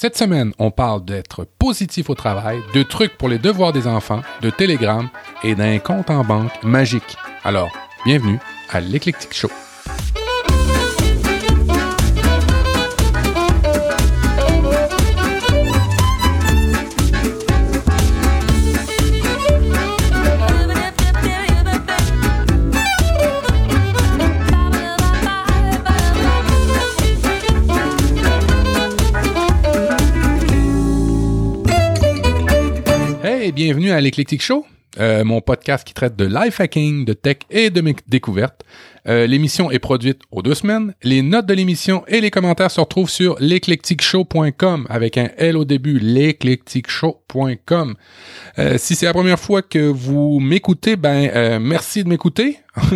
Cette semaine, on parle d'être positif au travail, de trucs pour les devoirs des enfants, de télégrammes et d'un compte en banque magique. Alors, bienvenue à l'Eclectic Show. Bienvenue à l'Eclectic Show, euh, mon podcast qui traite de life hacking, de tech et de mes découvertes. Euh, l'émission est produite aux deux semaines. Les notes de l'émission et les commentaires se retrouvent sur l'eclecticshow.com avec un L au début, l'eclecticshow.com. Euh, si c'est la première fois que vous m'écoutez, ben euh, merci de m'écouter.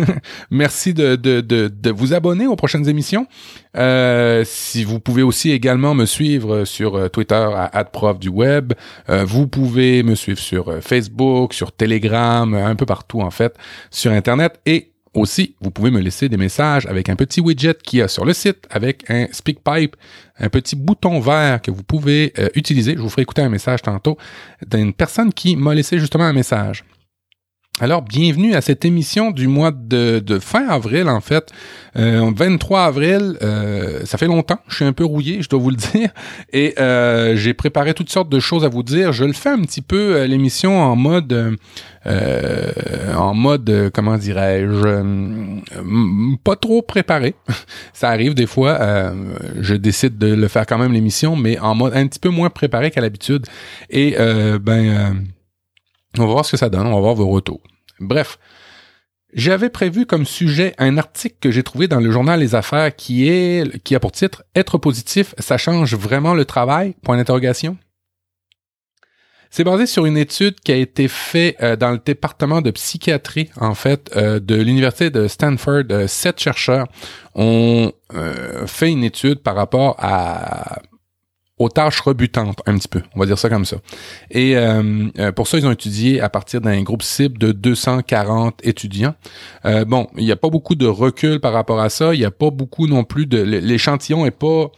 merci de, de, de, de, vous abonner aux prochaines émissions. Euh, si vous pouvez aussi également me suivre sur Twitter à @prof du web. vous pouvez me suivre sur Facebook, sur Telegram, un peu partout en fait, sur Internet et aussi, vous pouvez me laisser des messages avec un petit widget qu'il y a sur le site, avec un SpeakPipe, un petit bouton vert que vous pouvez euh, utiliser. Je vous ferai écouter un message tantôt d'une personne qui m'a laissé justement un message. Alors, bienvenue à cette émission du mois de, fin avril, en fait. 23 euh, avril, euh, ça fait longtemps, je suis un peu rouillé, je dois vous le dire, et j'ai préparé toutes sortes de choses à vous dire. Je le fais un petit peu, l'émission, en mode... en mode, comment dirais-je, pas trop préparé. ça arrive des fois, je décide de le faire quand même l'émission, mais en mode un petit peu moins préparé qu'à l'habitude. Et ben on va voir ce que ça donne, on va voir vos retours. Bref, j'avais prévu comme sujet un article que j'ai trouvé dans le journal Les Affaires qui est qui a pour titre Être positif, ça change vraiment le travail Point d'interrogation. C'est basé sur une étude qui a été faite euh, dans le département de psychiatrie, en fait, euh, de l'université de Stanford. Euh, sept chercheurs ont fait une étude par rapport à aux tâches rebutantes, un petit peu, on va dire ça comme ça. Et euh, euh, pour ça, ils ont étudié à partir d'un groupe cible de 240 étudiants. Euh, bon, il n'y a pas beaucoup de recul par rapport à ça, il n'y a pas beaucoup non plus de... L'échantillon est pas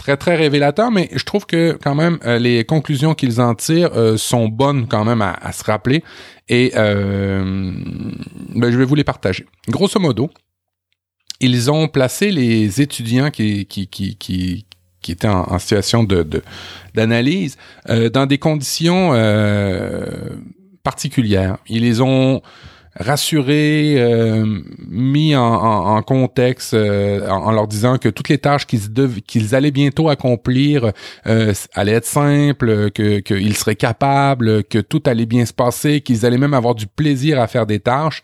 très très révélateur, mais je trouve que quand même les conclusions qu'ils en tirent sont bonnes quand même à, se rappeler. Et ben, je vais vous les partager. Grosso modo, ils ont placé les étudiants qui, qui, qui, qui, étaient en, situation de d'analyse euh, dans des conditions euh, particulières. Ils les ont rassurés, euh, mis en, en, contexte en, leur disant que toutes les tâches qu'ils qu'ils allaient bientôt accomplir allaient être simples, que qu'ils seraient capables, que tout allait bien se passer, qu'ils allaient même avoir du plaisir à faire des tâches.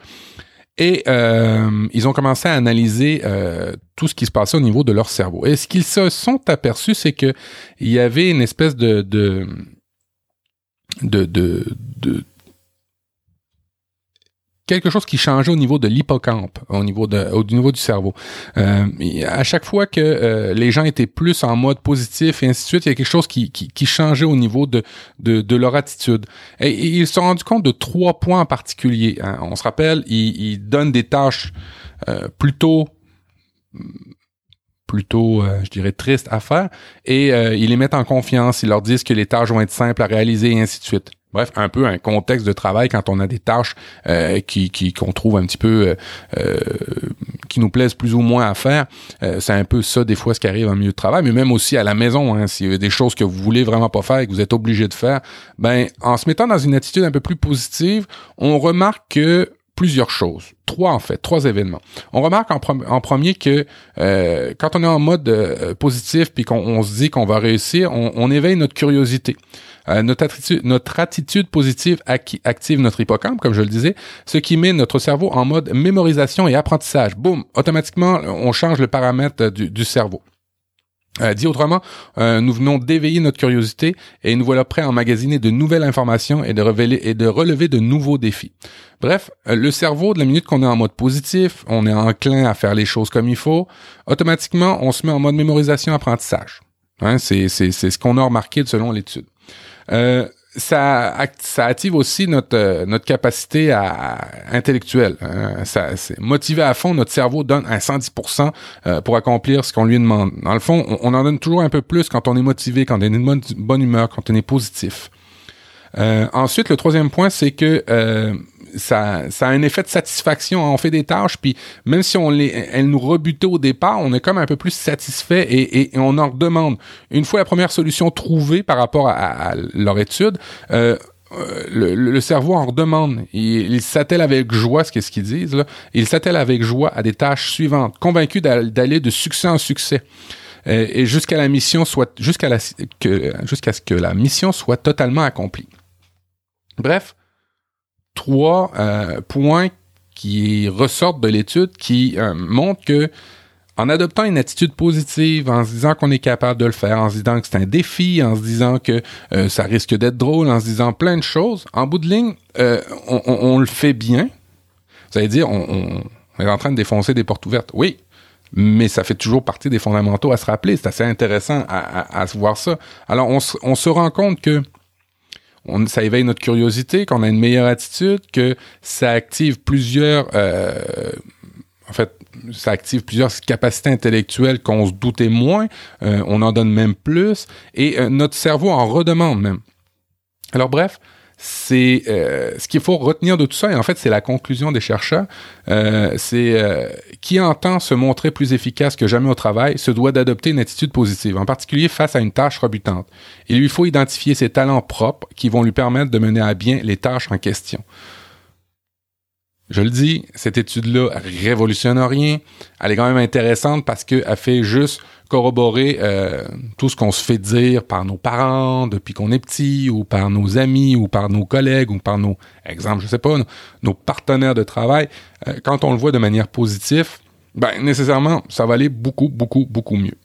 Et euh, ils ont commencé à analyser euh, tout ce qui se passait au niveau de leur cerveau. Et ce qu'ils se sont aperçus, c'est que il y avait une espèce de de, de, de quelque chose qui changeait au niveau de l'hippocampe, au niveau de, au niveau du cerveau. Euh, à chaque fois que euh, les gens étaient plus en mode positif et ainsi de suite, il y a quelque chose qui, qui, qui changeait au niveau de, de, de, leur attitude. Et, ils se sont rendus compte de trois points en particulier. Hein. On se rappelle, ils, ils donnent des tâches euh, plutôt plutôt, euh, je dirais, tristes à faire, et ils les mettent en confiance, ils leur disent que les tâches vont être simples à réaliser, et ainsi de suite. Bref, un peu un contexte de travail quand on a des tâches euh, qui qu'on trouve un petit peu euh, euh, qui nous plaisent plus ou moins à faire. c'est un peu ça des fois ce qui arrive en milieu de travail, mais même aussi à la maison. Hein, S'il y a des choses que vous voulez vraiment pas faire et que vous êtes obligé de faire, ben en se mettant dans une attitude un peu plus positive, on remarque que plusieurs choses. Trois, en fait, trois événements. On remarque en, premier que quand on est en mode positif puis qu'on se dit qu'on va réussir, on, éveille notre curiosité. Euh, notre, attitude, notre attitude positive active notre hippocampe, comme je le disais, ce qui met notre cerveau en mode mémorisation et apprentissage. Boum, automatiquement, on change le paramètre du, cerveau. Euh, dit autrement, euh, nous venons d'éveiller notre curiosité et nous voilà prêts à emmagasiner de nouvelles informations et de, relever de nouveaux défis. Bref, le cerveau, de la minute qu'on est en mode positif, on est enclin à faire les choses comme il faut, automatiquement, on se met en mode mémorisation-apprentissage. Hein, c'est ce qu'on a remarqué selon l'étude. Euh, ça, ça active aussi notre, euh, notre capacité à, intellectuelle. Hein. Ça, motivé à fond, notre cerveau donne un 110% euh, pour accomplir ce qu'on lui demande. Dans le fond, on, en donne toujours un peu plus quand on est motivé, quand on est bonne, bonne humeur, quand on est positif. Euh, ensuite, le troisième point, c'est que euh, ça, ça a un effet de satisfaction. On fait des tâches, puis même si on les, elles nous rebutaient au départ, on est comme un peu plus satisfait et, et, on en redemande. Une fois la première solution trouvée par rapport à, leur étude, euh, le, le, cerveau en redemande. Il, il s'attelle avec joie, ce qu'est-ce qu'ils disent là. Il s'attelle avec joie à des tâches suivantes, convaincu d'aller de succès en succès et jusqu'à la mission soit jusqu'à la jusqu'à ce que la mission soit totalement accomplie. Bref, trois euh, points qui ressortent de l'étude qui euh, montrent que en adoptant une attitude positive, en se disant qu'on est capable de le faire, en se disant que c'est un défi, en se disant que euh, ça risque d'être drôle, en se disant plein de choses, en bout de ligne, on, le fait bien. Vous allez dire, on, est en train de défoncer des portes ouvertes. Oui, mais ça fait toujours partie des fondamentaux à se rappeler. C'est assez intéressant à, à, voir ça. Alors, on, on se rend compte que on, ça éveille notre curiosité, qu'on a une meilleure attitude, que ça active plusieurs, euh, en fait, ça active plusieurs capacités intellectuelles qu'on se doutait moins, euh, on en donne même plus, et euh, notre cerveau en redemande même. Alors bref, c'est euh, ce qu'il faut retenir de tout ça, et en fait, c'est la conclusion des chercheurs. Euh, c'est euh, qui entend se montrer plus efficace que jamais au travail se doit d'adopter une attitude positive, en particulier face à une tâche rebutante. Il lui faut identifier ses talents propres qui vont lui permettre de mener à bien les tâches en question. Je le dis, cette étude-là révolutionne rien. Elle est quand même intéressante parce qu'elle fait juste corroborer euh, tout ce qu'on se fait dire par nos parents depuis qu'on est petit, ou par nos amis, ou par nos collègues, ou par nos, exemple, je sais pas, nos, partenaires de travail. Euh, quand on le voit de manière positive, ben nécessairement, ça va aller beaucoup, beaucoup, beaucoup mieux.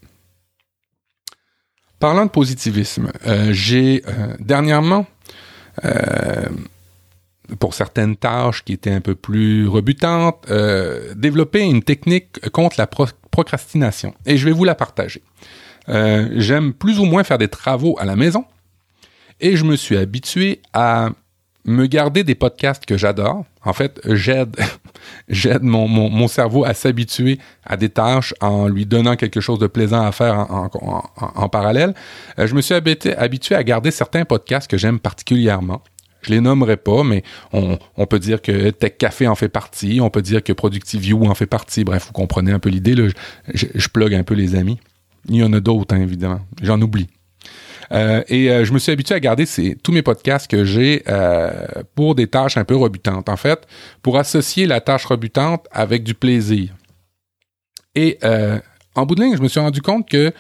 Parlant de positivisme, euh, j'ai dernièrement pour certaines tâches qui étaient un peu plus rebutantes, euh, développer une technique contre la procrastination. Et je vais vous la partager. Euh, j'aime plus ou moins faire des travaux à la maison et je me suis habitué à me garder des podcasts que j'adore. En fait, j'aide mon, cerveau à s'habituer à des tâches en lui donnant quelque chose de plaisant à faire en, parallèle. Euh, je me suis habitué à garder certains podcasts que j'aime particulièrement. Je les nommerai pas, mais on, peut dire que Tech Café en fait partie, on peut dire que Productive View en fait partie. Bref, vous comprenez un peu l'idée. Là. Je, plug un peu les amis. Il y en a d'autres, hein, évidemment. J'en oublie. Euh, et euh, je me suis habitué à garder tous mes podcasts que j'ai euh, pour des tâches un peu rebutantes. En fait, pour associer la tâche rebutante avec du plaisir. Et en bout de ligne, je me suis rendu compte que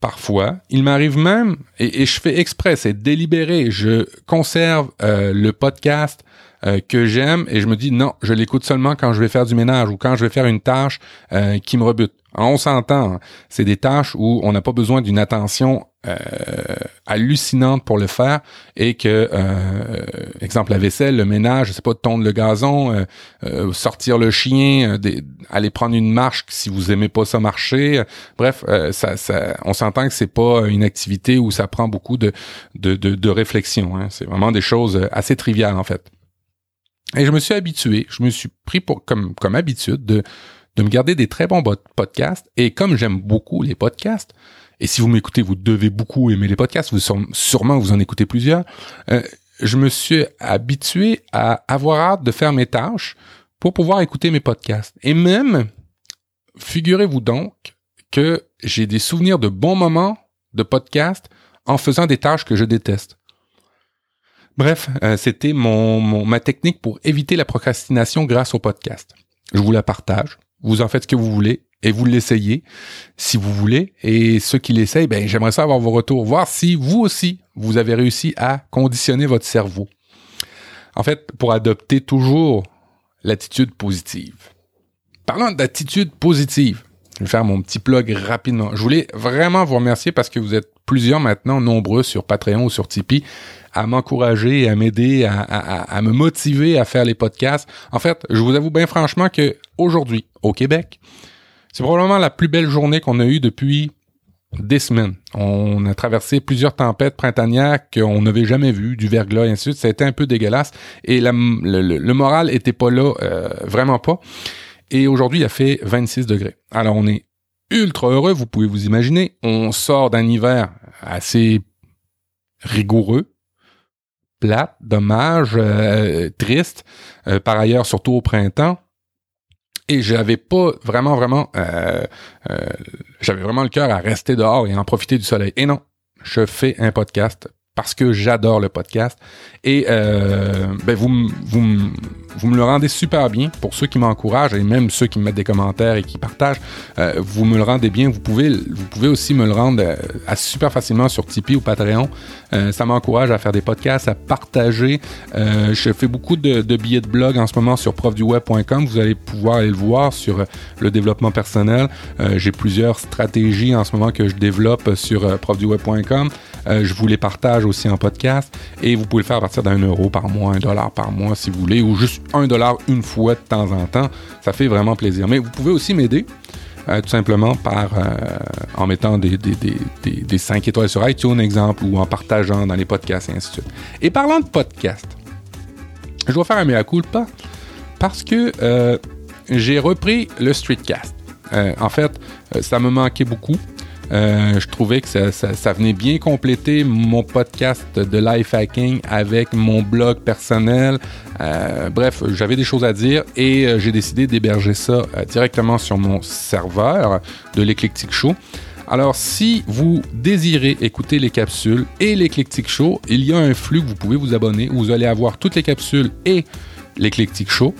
parfois. Il m'arrive même, et, je fais exprès, c'est délibéré, je conserve euh, le podcast euh, que j'aime et je me dis non, je l'écoute seulement quand je vais faire du ménage ou quand je vais faire une tâche euh, qui me rebute. on s'entend, hein. c'est des tâches où on n'a pas besoin d'une attention hallucinante pour le faire et que, euh, exemple, la vaisselle, le ménage, je sais pas, tondre le gazon, euh, sortir le chien, aller prendre une marche si vous aimez pas ça marcher. Bref, ça, ça, on s'entend que c'est pas une activité où ça prend beaucoup de, de, de, réflexion. Hein. C'est vraiment des choses assez triviales en fait. Et je me suis habitué, je me suis pris pour comme comme habitude de de me garder des très bons podcasts. Et comme j'aime beaucoup les podcasts, et si vous m'écoutez, vous devez beaucoup aimer les podcasts, vous sûrement vous en écoutez plusieurs. Euh, je me suis habitué à avoir hâte de faire mes tâches pour pouvoir écouter mes podcasts. Et même, figurez-vous donc que j'ai des souvenirs de bons moments de podcast en faisant des tâches que je déteste. Bref, euh, c'était mon, ma technique pour éviter la procrastination grâce au podcast. Je vous la partage. Vous en faites ce que vous voulez et vous l'essayez si vous voulez. Et ceux qui l'essayent, ben, j'aimerais ça avoir vos retours, voir si vous aussi, vous avez réussi à conditionner votre cerveau. En fait, pour adopter toujours l'attitude positive. Parlant d'attitude positive, je vais faire mon petit plug rapidement. Je voulais vraiment vous remercier parce que vous êtes plusieurs maintenant, nombreux sur Patreon ou sur Tipeee, à m'encourager et à m'aider, à, à, me motiver à faire les podcasts. En fait, je vous avoue bien franchement que aujourd'hui, au Québec, c'est probablement la plus belle journée qu'on a eue depuis des semaines. On a traversé plusieurs tempêtes printanières qu'on n'avait jamais vues, du verglas et ainsi de suite. Ça un peu dégueulasse et le, moral était pas là, euh, vraiment pas. Et aujourd'hui, il a fait 26 degrés. Alors on est ultra heureux, vous pouvez vous imaginer. On sort d'un hiver assez rigoureux, plate, dommage, euh, triste. Euh, par ailleurs, surtout au printemps. Et j'avais pas vraiment, vraiment, euh, j'avais vraiment le cœur à rester dehors et en profiter du soleil. Et non, je fais un podcast parce que j'adore le podcast. Et ben vous, vous, vous me le rendez super bien pour ceux qui m'encouragent et même ceux qui me mettent des commentaires et qui partagent. Euh, vous me le rendez bien. Vous pouvez, vous pouvez aussi me le rendre euh, super facilement sur Tipeee ou Patreon. Euh, ça m'encourage à faire des podcasts, à partager. je fais beaucoup de, billets de blog en ce moment sur profduweb.com. Vous allez pouvoir aller le voir sur le développement personnel. J'ai plusieurs stratégies en ce moment que je développe sur profduweb.com. je vous les partage aussi en podcast et vous pouvez le faire à partir d'un euro par mois, un dollar par mois si vous voulez, ou juste un dollar une fois de temps en temps. Ça fait vraiment plaisir. Mais vous pouvez aussi m'aider. Euh, tout simplement par euh, en mettant des, des, des, des, 5 étoiles sur iTunes, exemple, ou en partageant dans les podcasts et ainsi de suite. Et parlant de podcasts, je dois faire un mea culpa parce que euh, j'ai repris le streetcast. en fait, ça me manquait beaucoup. Euh, je trouvais que ça, venait bien compléter mon podcast de life hacking avec mon blog personnel. Euh, bref, j'avais des choses à dire et euh, j'ai décidé d'héberger ça directement sur mon serveur de l'Eclectic Show. Alors, si vous désirez écouter les capsules et l'Eclectic Show, il y a un flux que vous pouvez vous abonner où vous allez avoir toutes les capsules et l'Eclectic Show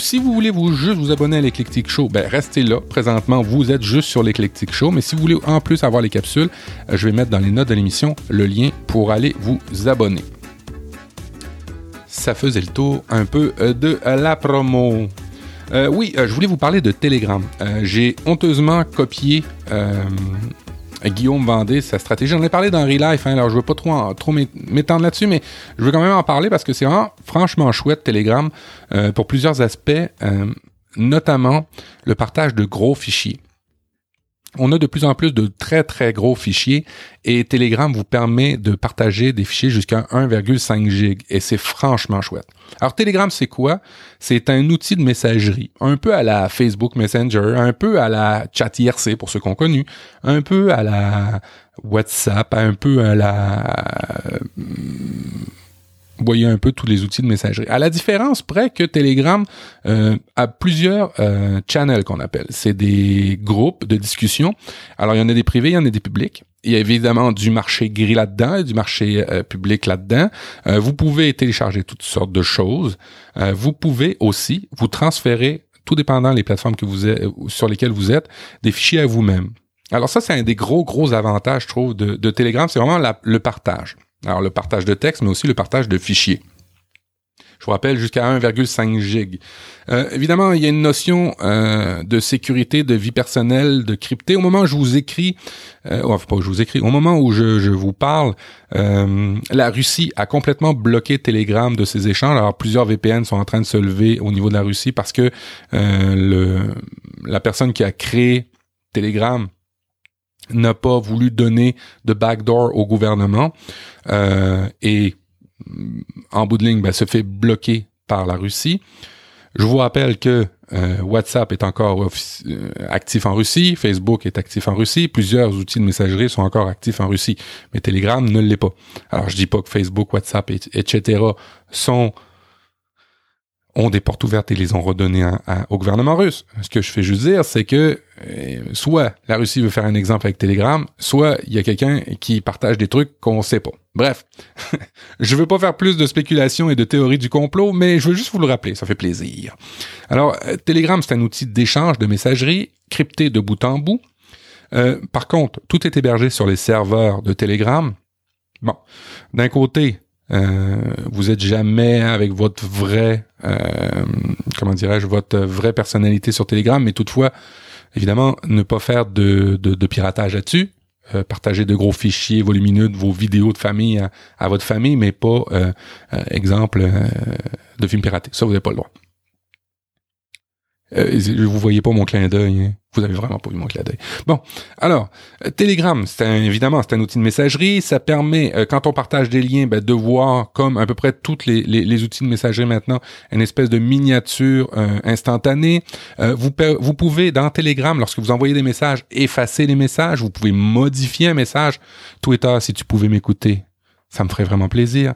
si vous voulez vous juste vous abonner à l'Eclectic Show, ben restez là. Présentement, vous êtes juste sur l'Eclectic Show. Mais si vous voulez en plus avoir les capsules, euh, je vais mettre dans les notes de l'émission le lien pour aller vous abonner. Ça faisait le tour un peu euh, de la promo. Euh, oui, je voulais vous parler de Telegram. J'ai honteusement copié Guillaume Vendée, sa stratégie. J'en ai parlé dans Relife, hein, alors je veux pas trop, trop m'étendre là-dessus, mais je veux quand même en parler parce que c'est vraiment franchement chouette Telegram euh, pour plusieurs aspects, euh, notamment le partage de gros fichiers on a de plus en plus de très très gros fichiers et Telegram vous permet de partager des fichiers jusqu'à 1,5 gig et c'est franchement chouette. Alors Telegram c'est quoi? C'est un outil de messagerie, un peu à la Facebook Messenger, un peu à la chat IRC pour ceux qu'on connu, un peu à la WhatsApp, un peu à la voyez un peu tous les outils de messagerie. À la différence près que Telegram euh, a plusieurs euh, channels qu'on appelle. C'est des groupes de discussion. Alors, il y en a des privés, il y en a des publics. Il y a évidemment du marché gris là-dedans, du marché euh, public là-dedans. Euh, vous pouvez télécharger toutes sortes de choses. vous pouvez aussi vous transférer, tout dépendant des plateformes que vous êtes, sur lesquelles vous êtes, des fichiers à vous-même. Alors ça, c'est un des gros, gros avantages, je trouve, de, de Telegram. C'est vraiment le partage. Alors le partage de texte, mais aussi le partage de fichiers. Je vous rappelle jusqu'à 1,5 gig. Euh, évidemment, il y a une notion euh, de sécurité, de vie personnelle, de crypté. Au moment où je vous écris, euh, enfin pas où je vous écris, au moment où je, vous parle, euh, la Russie a complètement bloqué Telegram de ses échanges. Alors plusieurs VPN sont en train de se lever au niveau de la Russie parce que la personne qui a créé Telegram n'a pas voulu donner de backdoor au gouvernement euh, et en bout de ligne ben, se fait bloquer par la Russie. Je vous rappelle que euh, WhatsApp est encore euh, actif en Russie, Facebook est actif en Russie, plusieurs outils de messagerie sont encore actifs en Russie, mais Telegram ne l'est pas. Alors je dis pas que Facebook, WhatsApp, etc. sont ont des portes ouvertes et les ont redonnées au gouvernement russe. Ce que je fais juste dire, c'est que euh, soit la Russie veut faire un exemple avec Telegram, soit il y a quelqu'un qui partage des trucs qu'on sait pas. Bref, je veux pas faire plus de spéculation et de théories du complot, mais je veux juste vous le rappeler, ça fait plaisir. Alors, euh, Telegram, c'est un outil d'échange de messagerie crypté de bout en bout. Euh, par contre, tout est hébergé sur les serveurs de Telegram. Bon, d'un côté, euh, vous êtes jamais avec votre vrai, euh, comment dirais-je, votre vraie personnalité sur Telegram, mais toutefois, évidemment, ne pas faire de, de, piratage là-dessus. Euh, partager de gros fichiers volumineux de vos vidéos de famille à, votre famille, mais pas, exemple, de films piratés. Ça, vous n'avez pas le droit. Euh, vous voyez pas mon clin d'œil. Hein. Vous avez vraiment pas vu mon clin d'œil. Bon, alors, euh, Telegram, c'est évidemment, c'est un outil de messagerie. Ça permet, euh, quand on partage des liens, ben, de voir, comme à peu près tous les, les, outils de messagerie maintenant, une espèce de miniature instantanée. vous, vous pouvez, dans Telegram, lorsque vous envoyez des messages, effacer les messages. Vous pouvez modifier un message. Twitter, si tu pouvais m'écouter, ça me ferait vraiment plaisir.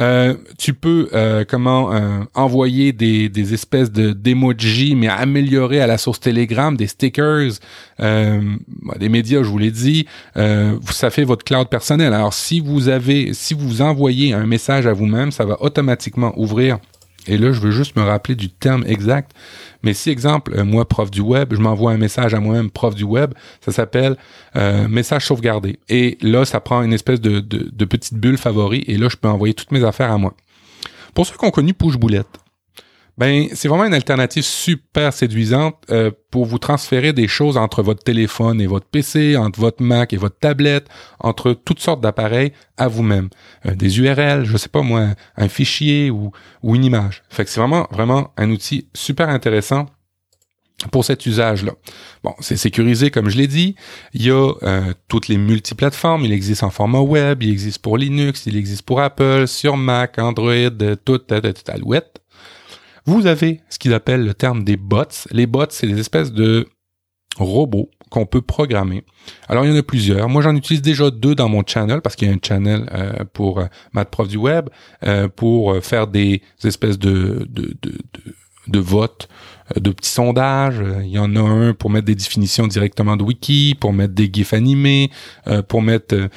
Euh, tu peux euh, comment euh, envoyer des, des espèces de d'emojis, mais améliorer à la source Telegram, des stickers, des médias, je vous l'ai dit. ça fait votre cloud personnel. Alors si vous avez, si vous envoyez un message à vous-même, ça va automatiquement ouvrir et là, je veux juste me rappeler du terme exact. Mais si, exemple, euh, moi, prof du web, je m'envoie un message à moi-même, prof du web, ça s'appelle euh, message sauvegardé. Et là, ça prend une espèce de, petite bulle favori. Et là, je peux envoyer toutes mes affaires à moi. Pour ceux qui ont connu Push Boulette, ben c'est vraiment une alternative super séduisante euh, pour vous transférer des choses entre votre téléphone et votre PC, entre votre Mac et votre tablette, entre toutes sortes d'appareils à vous-même. Euh, des URL, je sais pas moi, un fichier ou, une image. Fait c'est vraiment vraiment un outil super intéressant pour cet usage-là. Bon, c'est sécurisé comme je l'ai dit. Il y a euh, toutes les multiplateformes. Il existe en format web, il existe pour Linux, il existe pour Apple, sur Mac, Android, tout, tout, tout, alouette. Vous avez ce qu'ils appellent le terme des bots. Les bots, c'est des espèces de robots qu'on peut programmer. Alors, il y en a plusieurs. Moi, j'en utilise déjà deux dans mon channel parce qu'il y a un channel euh, pour euh, Prof du web euh, pour euh, faire des espèces de, de, de, de, de votes, de petits sondages. Il y en a un pour mettre des définitions directement de wiki, pour mettre des gifs animés, pour mettre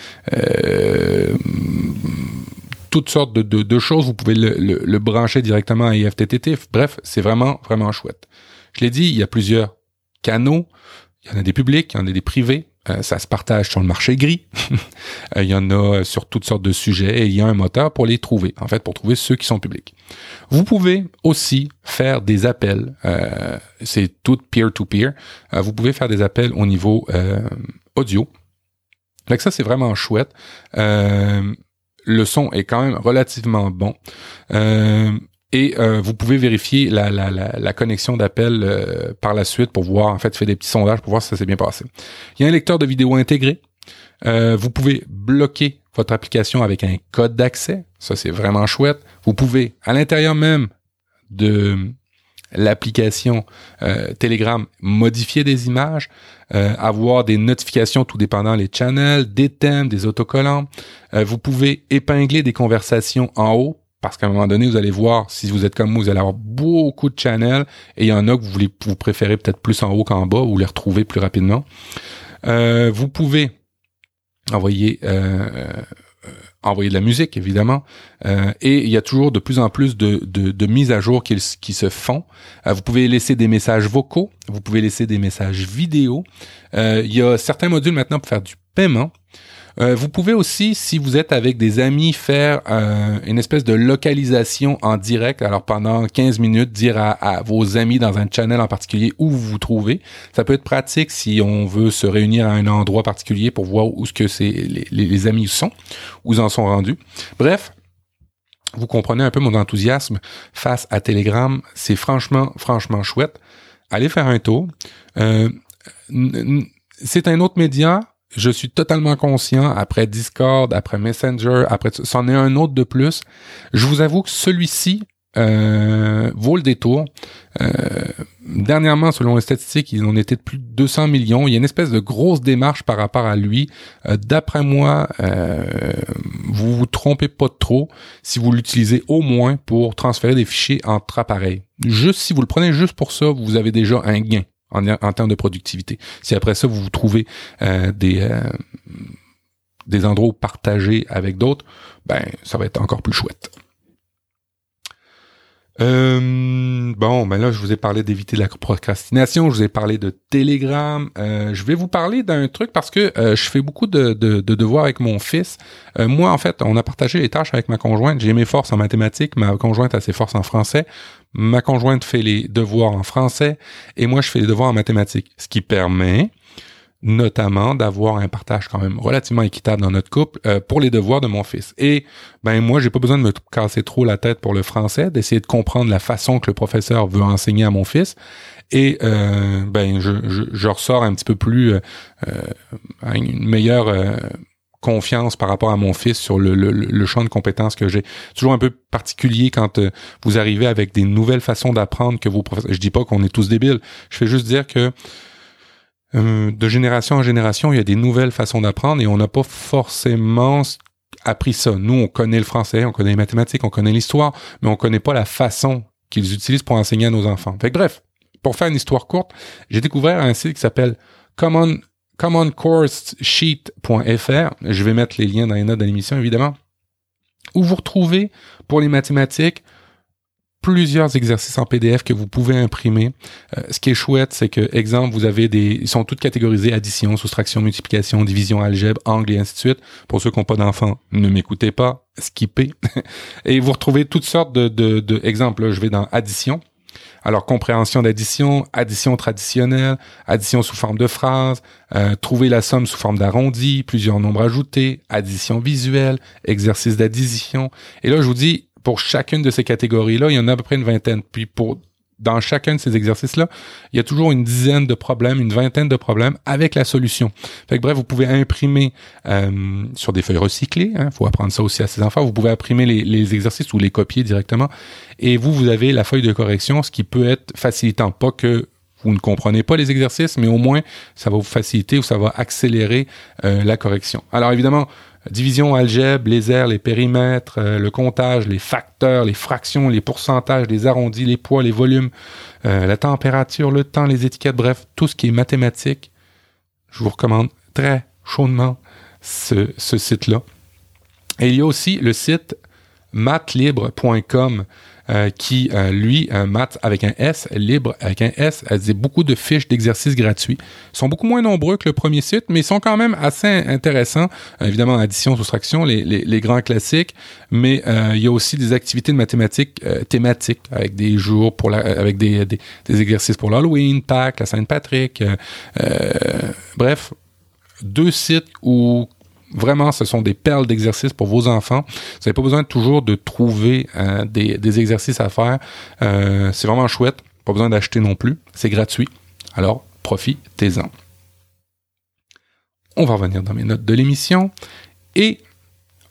toutes sortes de, choses. Vous pouvez le, brancher directement à IFTTT. Bref, c'est vraiment, vraiment chouette. Je l'ai dit, il y a plusieurs canaux. Il y en a des publics, il y en a des privés. Euh, ça se partage sur le marché gris. Euh, il y en a sur toutes sortes de sujets et il y a un moteur pour les trouver, en fait, pour trouver ceux qui sont publics. Vous pouvez aussi faire des appels. Euh, c'est tout peer-to-peer. vous pouvez faire des appels au niveau audio. Donc ça, c'est vraiment chouette le son est quand même relativement bon. Euh, et euh, vous pouvez vérifier la, la, la, connexion d'appel euh, par la suite pour voir, en fait, faire des petits sondages pour voir si ça s'est bien passé. Il y a un lecteur de vidéo intégré. vous pouvez bloquer votre application avec un code d'accès. Ça, c'est vraiment chouette. Vous pouvez, à l'intérieur même de l'application euh, Telegram, modifier des images, euh, avoir des notifications tout dépendant les channels, des thèmes, des autocollants. Euh, vous pouvez épingler des conversations en haut parce qu'à un moment donné, vous allez voir, si vous êtes comme moi, vous allez avoir beaucoup de channels et il y en a que vous, voulez, vous préférez peut-être plus en haut qu'en bas ou les retrouver plus rapidement. vous pouvez envoyer envoyer de la musique, évidemment. Euh, et il y a toujours de plus en plus de, de, mises à jour qui, qui se font. Euh, vous pouvez laisser des messages vocaux, vous pouvez laisser des messages vidéo. Euh, il y a certains modules maintenant pour faire du paiement. Euh, vous pouvez aussi, si vous êtes avec des amis, faire euh, une espèce de localisation en direct. Alors pendant 15 minutes, dire à, vos amis dans un channel en particulier où vous vous trouvez. Ça peut être pratique si on veut se réunir à un endroit particulier pour voir où ce que c'est les, les, amis sont, où ils en sont rendus. Bref, vous comprenez un peu mon enthousiasme face à Telegram. C'est franchement, franchement chouette. Allez faire un tour. Euh, c'est un autre média je suis totalement conscient, après Discord, après Messenger, après c'en est un autre de plus. Je vous avoue que celui-ci euh, vaut le détour. Euh, dernièrement, selon les statistiques, ils en étaient de plus de 200 millions. Il y a une espèce de grosse démarche par rapport à lui. Euh, d'après moi, vous vous trompez pas trop si vous l'utilisez au moins pour transférer des fichiers entre appareils. Juste si vous le prenez juste pour ça, vous avez déjà un gain en, termes de productivité. Si après ça, vous vous trouvez euh, des, euh, des endroits partagés avec d'autres, ben ça va être encore plus chouette. Euh, bon, ben là, je vous ai parlé d'éviter la procrastination, je vous ai parlé de Telegram. je vais vous parler d'un truc parce que je fais beaucoup de, de, de, devoirs avec mon fils. moi, en fait, on a partagé les tâches avec ma conjointe. J'ai mes forces en mathématiques, ma conjointe a ses forces en français. Ma conjointe fait les devoirs en français et moi je fais les devoirs en mathématiques, ce qui permet notamment d'avoir un partage quand même relativement équitable dans notre couple euh, pour les devoirs de mon fils. Et ben moi, j'ai pas besoin de me casser trop la tête pour le français, d'essayer de comprendre la façon que le professeur veut enseigner à mon fils. et euh, ben je, je, ressors un petit peu plus euh, une meilleure confiance par rapport à mon fils sur le, le, le champ de compétences que j'ai. Toujours un peu particulier quand vous arrivez avec des nouvelles façons d'apprendre que vos professeurs. Je dis pas qu'on est tous débiles. Je fais juste dire que de génération en génération, il y a des nouvelles façons d'apprendre et on n'a pas forcément appris ça. Nous, on connaît le français, on connaît les mathématiques, on connaît l'histoire, mais on connaît pas la façon qu'ils utilisent pour enseigner à nos enfants. Fait bref, pour faire une histoire courte, j'ai découvert un site qui s'appelle Common, commoncoursesheet.fr. Je vais mettre les liens dans les notes de l'émission, évidemment, où vous retrouvez pour les mathématiques plusieurs exercices en PDF que vous pouvez imprimer. Euh, ce qui est chouette, c'est que, exemple, vous avez des, ils sont toutes catégorisés addition, soustraction, multiplication, division, algèbre, angle et ainsi de suite. Pour ceux qui n'ont pas d'enfants, ne m'écoutez pas, skippez. et vous retrouvez toutes sortes de, de, de exemples. Là, je vais dans addition. Alors, compréhension d'addition, addition traditionnelle, addition sous forme de phrase, euh, trouver la somme sous forme d'arrondi, plusieurs nombres ajoutés, addition visuelle, exercice d'addition. Et là, je vous dis, pour chacune de ces catégories-là, il y en a à peu près une vingtaine. Puis pour dans chacun de ces exercices-là, il y a toujours une dizaine de problèmes, une vingtaine de problèmes avec la solution. Fait que bref, vous pouvez imprimer euh, sur des feuilles recyclées. Il hein, faut apprendre ça aussi à ses enfants. Vous pouvez imprimer les, les, exercices ou les copier directement. Et vous, vous avez la feuille de correction, ce qui peut être facilitant. Pas que vous ne comprenez pas les exercices, mais au moins ça va vous faciliter ou ça va accélérer euh, la correction. Alors évidemment, division algèbre, les aires, les périmètres, euh, le comptage, les facteurs, les fractions, les pourcentages, les arrondis, les poids, les volumes, euh, la température, le temps, les étiquettes, bref, tout ce qui est mathématique. Je vous recommande très chaudement ce, ce site-là. Et il y a aussi le site mathlibre.com euh, qui, euh, lui, maths avec un S, libre avec un S, a beaucoup de fiches d'exercices gratuits. Ils sont beaucoup moins nombreux que le premier site, mais ils sont quand même assez intéressants. évidemment, addition, soustraction, les, les, les grands classiques, mais euh, il y a aussi des activités de mathématiques thématiques avec des jours pour la, avec des, des, des exercices pour l'Halloween, Pâques, la Saint-Patrick. bref, deux sites où Vraiment, ce sont des perles d'exercices pour vos enfants. Vous n'avez pas besoin toujours de trouver euh, des, exercices à faire. Euh, c'est vraiment chouette. Pas besoin d'acheter non plus. C'est gratuit. Alors, profitez-en. On va revenir dans mes notes de l'émission. Et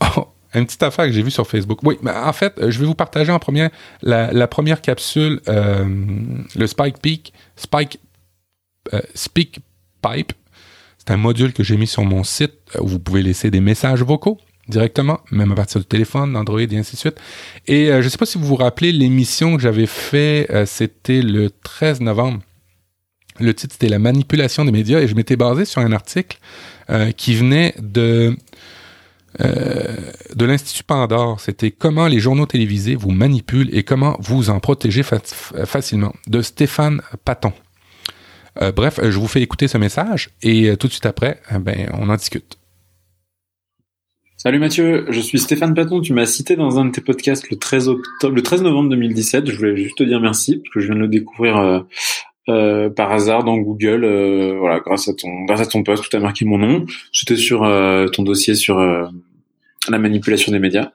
oh, une petite affaire que j'ai vue sur Facebook. Oui, mais en fait, je vais vous partager en première la, première capsule, euh, le Spike Peak, Spike Speak Pipe c'est un module que j'ai mis sur mon site où vous pouvez laisser des messages vocaux directement, même à partir du téléphone, d'Android et ainsi de suite. Et euh, je ne sais pas si vous vous rappelez l'émission que j'avais fait, euh, c'était le 13 novembre. Le titre c'était la manipulation des médias et je m'étais basé sur un article euh, qui venait de de l'Institut Pandore. C'était comment les journaux télévisés vous manipulent et comment vous en protégez facilement de Stéphane Paton. Euh, bref, je vous fais écouter ce message et euh, tout de suite après, euh, ben, on en discute. Salut Mathieu, je suis Stéphane Paton. Tu m'as cité dans un de tes podcasts le 13 octobre, le 13 novembre 2017. Je voulais juste te dire merci parce que je viens de le découvrir euh, par hasard dans Google. voilà, grâce à ton grâce à ton post, tu as marqué mon nom. C'était sur ton dossier sur la manipulation des médias.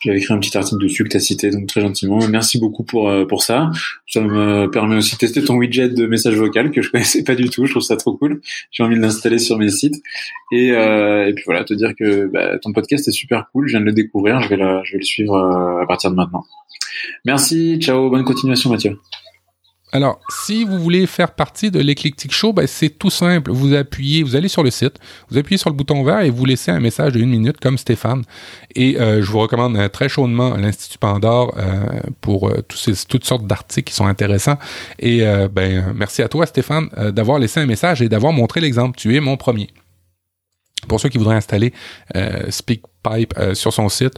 J'avais écrit un petit article dessus que tu as cité donc très gentiment. Merci beaucoup pour euh, pour ça. Ça me permet aussi de tester ton widget de message vocal que je connaissais pas du tout. Je trouve ça trop cool. J'ai envie de l'installer sur mes sites et euh, et puis voilà, te dire que bah, ton podcast est super cool. Je viens de le découvrir. Je vais le je vais le suivre euh, à partir de maintenant. Merci. Ciao. Bonne continuation, Mathieu. Alors, si vous voulez faire partie de l'Eclectic Show, ben, c'est tout simple. Vous appuyez, vous allez sur le site, vous appuyez sur le bouton vert et vous laissez un message de une minute comme Stéphane. Et euh, je vous recommande euh, très chaudement l'Institut Pandore euh, pour toutes sortes d'articles qui sont intéressants. Et ben, merci à toi, Stéphane, d'avoir laissé un message et d'avoir montré l'exemple. Tu es mon premier. Pour ceux qui voudraient installer SpeakPipe sur son site,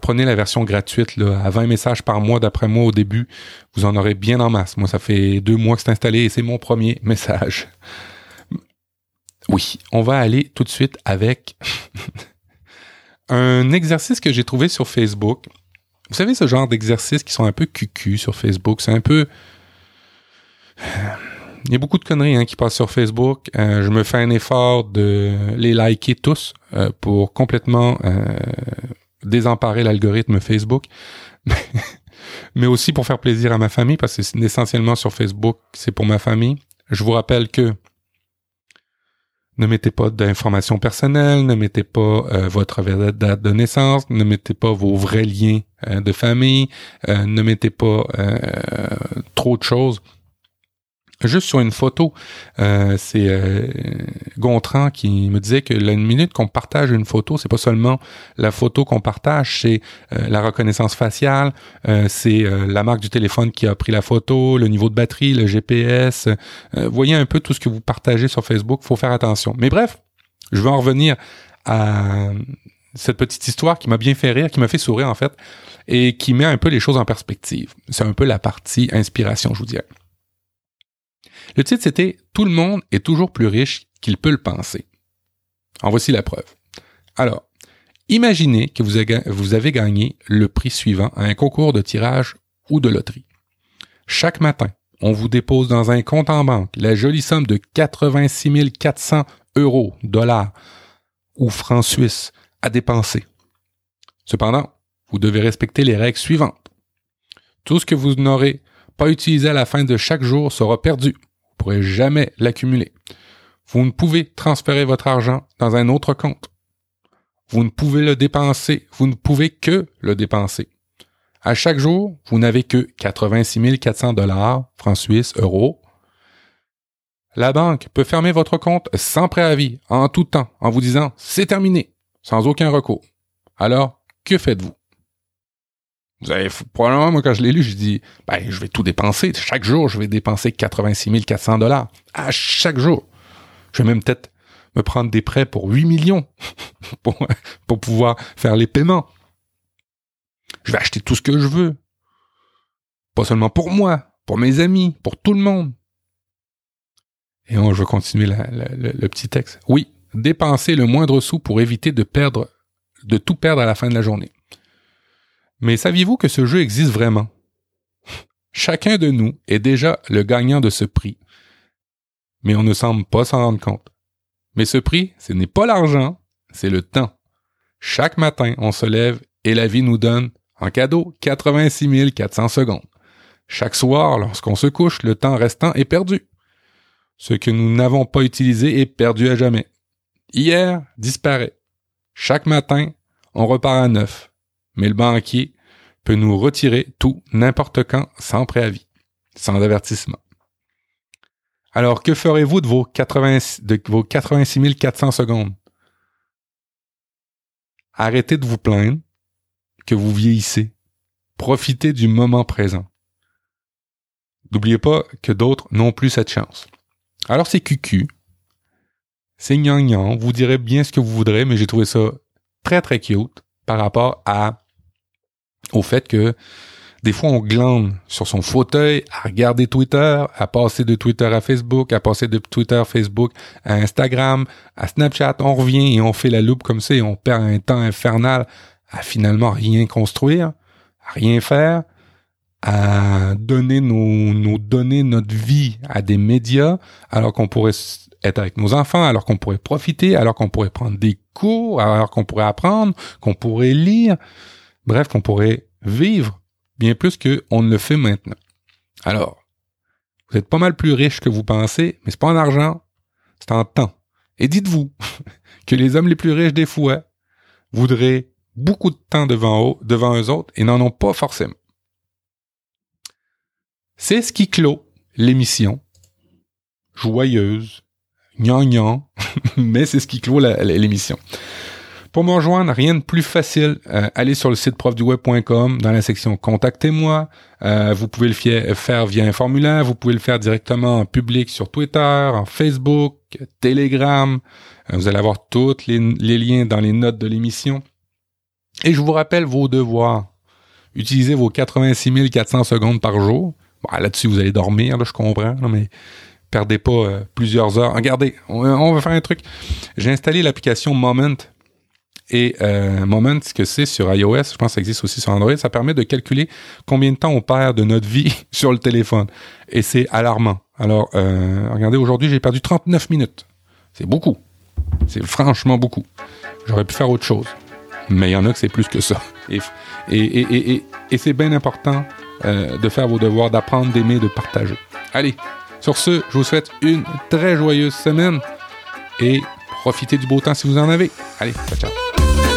prenez la version gratuite là, à 20 messages par mois d'après moi au début. Vous en aurez bien en masse. Moi, ça fait deux mois que c'est installé et c'est mon premier message. Oui, on va aller tout de suite avec un exercice que j'ai trouvé sur Facebook. Vous savez, ce genre d'exercices qui sont un peu cucu sur Facebook, c'est un peu il y a beaucoup de conneries hein, qui passent sur Facebook. Euh, je me fais un effort de les liker tous euh, pour complètement euh, désemparer l'algorithme Facebook. mais aussi pour faire plaisir à ma famille, parce que c'est essentiellement sur Facebook, c'est pour ma famille. Je vous rappelle que ne mettez pas d'informations personnelles, ne mettez pas votre date de naissance, ne mettez pas vos vrais liens de famille, ne mettez pas trop de choses juste sur une photo, euh, c'est euh, Gontran qui me disait que la minute qu'on partage une photo, c'est pas seulement la photo qu'on partage, c'est euh, la reconnaissance faciale, c'est la marque du téléphone qui a pris la photo, le niveau de batterie, le GPS. voyez un peu tout ce que vous partagez sur Facebook, faut faire attention. Mais bref, je vais en revenir à cette petite histoire qui m'a bien fait rire, qui m'a fait sourire en fait, et qui met un peu les choses en perspective. C'est un peu la partie inspiration, je vous dirais. Le titre, c'était Tout le monde est toujours plus riche qu'il peut le penser. En voici la preuve. Alors, imaginez que vous avez gagné le prix suivant à un concours de tirage ou de loterie. Chaque matin, on vous dépose dans un compte en banque la jolie somme de 86 400 euros, dollars ou francs suisses à dépenser. Cependant, vous devez respecter les règles suivantes. Tout ce que vous n'aurez pas utilisé à la fin de chaque jour sera perdu pourrez jamais l'accumuler. Vous ne pouvez transférer votre argent dans un autre compte. Vous ne pouvez le dépenser, vous ne pouvez que le dépenser. À chaque jour, vous n'avez que 86 400 dollars, francs suisses, euros. La banque peut fermer votre compte sans préavis, en tout temps, en vous disant c'est terminé, sans aucun recours. Alors, que faites-vous? Vous avez, probablement, moi, quand je l'ai lu, j'ai dit, ben, je vais tout dépenser. Chaque jour, je vais dépenser 86 400 dollars. À chaque jour. Je vais même peut-être me prendre des prêts pour 8 millions pour, pour pouvoir faire les paiements. Je vais acheter tout ce que je veux. Pas seulement pour moi, pour mes amis, pour tout le monde. Et on, je vais continuer le petit texte. Oui, dépenser le moindre sou pour éviter de perdre, de tout perdre à la fin de la journée. Mais saviez-vous que ce jeu existe vraiment? Chacun de nous est déjà le gagnant de ce prix, mais on ne semble pas s'en rendre compte. Mais ce prix, ce n'est pas l'argent, c'est le temps. Chaque matin, on se lève et la vie nous donne, en cadeau, 86 400 secondes. Chaque soir, lorsqu'on se couche, le temps restant est perdu. Ce que nous n'avons pas utilisé est perdu à jamais. Hier disparaît. Chaque matin, on repart à neuf mais le banquier peut nous retirer tout n'importe quand sans préavis, sans avertissement. Alors, que ferez-vous de vos, 80, de vos 86 400 secondes? Arrêtez de vous plaindre que vous vieillissez. Profitez du moment présent. N'oubliez pas que d'autres n'ont plus cette chance. Alors c'est cucu, c'est gnangnan, vous direz bien ce que vous voudrez, mais j'ai trouvé ça très très cute par rapport à au fait que des fois on glande sur son fauteuil à regarder Twitter, à passer de Twitter à Facebook, à passer de Twitter à Facebook à Instagram, à Snapchat, on revient et on fait la loupe comme ça et on perd un temps infernal à finalement rien construire, à rien faire, à donner nos, nos données, notre vie à des médias, alors qu'on pourrait être avec nos enfants, alors qu'on pourrait profiter, alors qu'on pourrait prendre des cours, alors qu'on pourrait apprendre, qu'on pourrait lire. Bref, qu'on pourrait vivre bien plus qu'on ne le fait maintenant. Alors, vous êtes pas mal plus riche que vous pensez, mais c'est pas en argent, c'est en temps. Et dites-vous que les hommes les plus riches des fois voudraient beaucoup de temps devant eux, devant autres et n'en ont pas forcément. C'est ce qui clôt l'émission. Joyeuse, gnangnan, mais c'est ce qui clôt l'émission. Pour me rejoindre, rien de plus facile. Euh, allez sur le site profduweb.com dans la section Contactez-moi. Euh, vous pouvez le faire via un formulaire. Vous pouvez le faire directement en public sur Twitter, en Facebook, Telegram. Euh, vous allez avoir tous les, liens dans les notes de l'émission. Et je vous rappelle vos devoirs. Utilisez vos 86 400 secondes par jour. Là-dessus, vous allez dormir, là, je comprends, mais perdez pas plusieurs heures. Regardez, on, on va faire un truc. J'ai installé l'application Moment et euh, Moment, ce que c'est sur iOS, je pense que ça existe aussi sur Android, ça permet de calculer combien de temps on perd de notre vie sur le téléphone. Et c'est alarmant. Alors, euh, regardez, aujourd'hui, j'ai perdu 39 minutes. C'est beaucoup. C'est franchement beaucoup. J'aurais pu faire autre chose. Mais il y en a que c'est plus que ça. Et, et, et, et, et c'est bien important euh, de faire vos devoirs, d'apprendre, d'aimer, de partager. Allez, sur ce, je vous souhaite une très joyeuse semaine et Profitez du beau temps si vous en avez. Allez, ciao, ciao.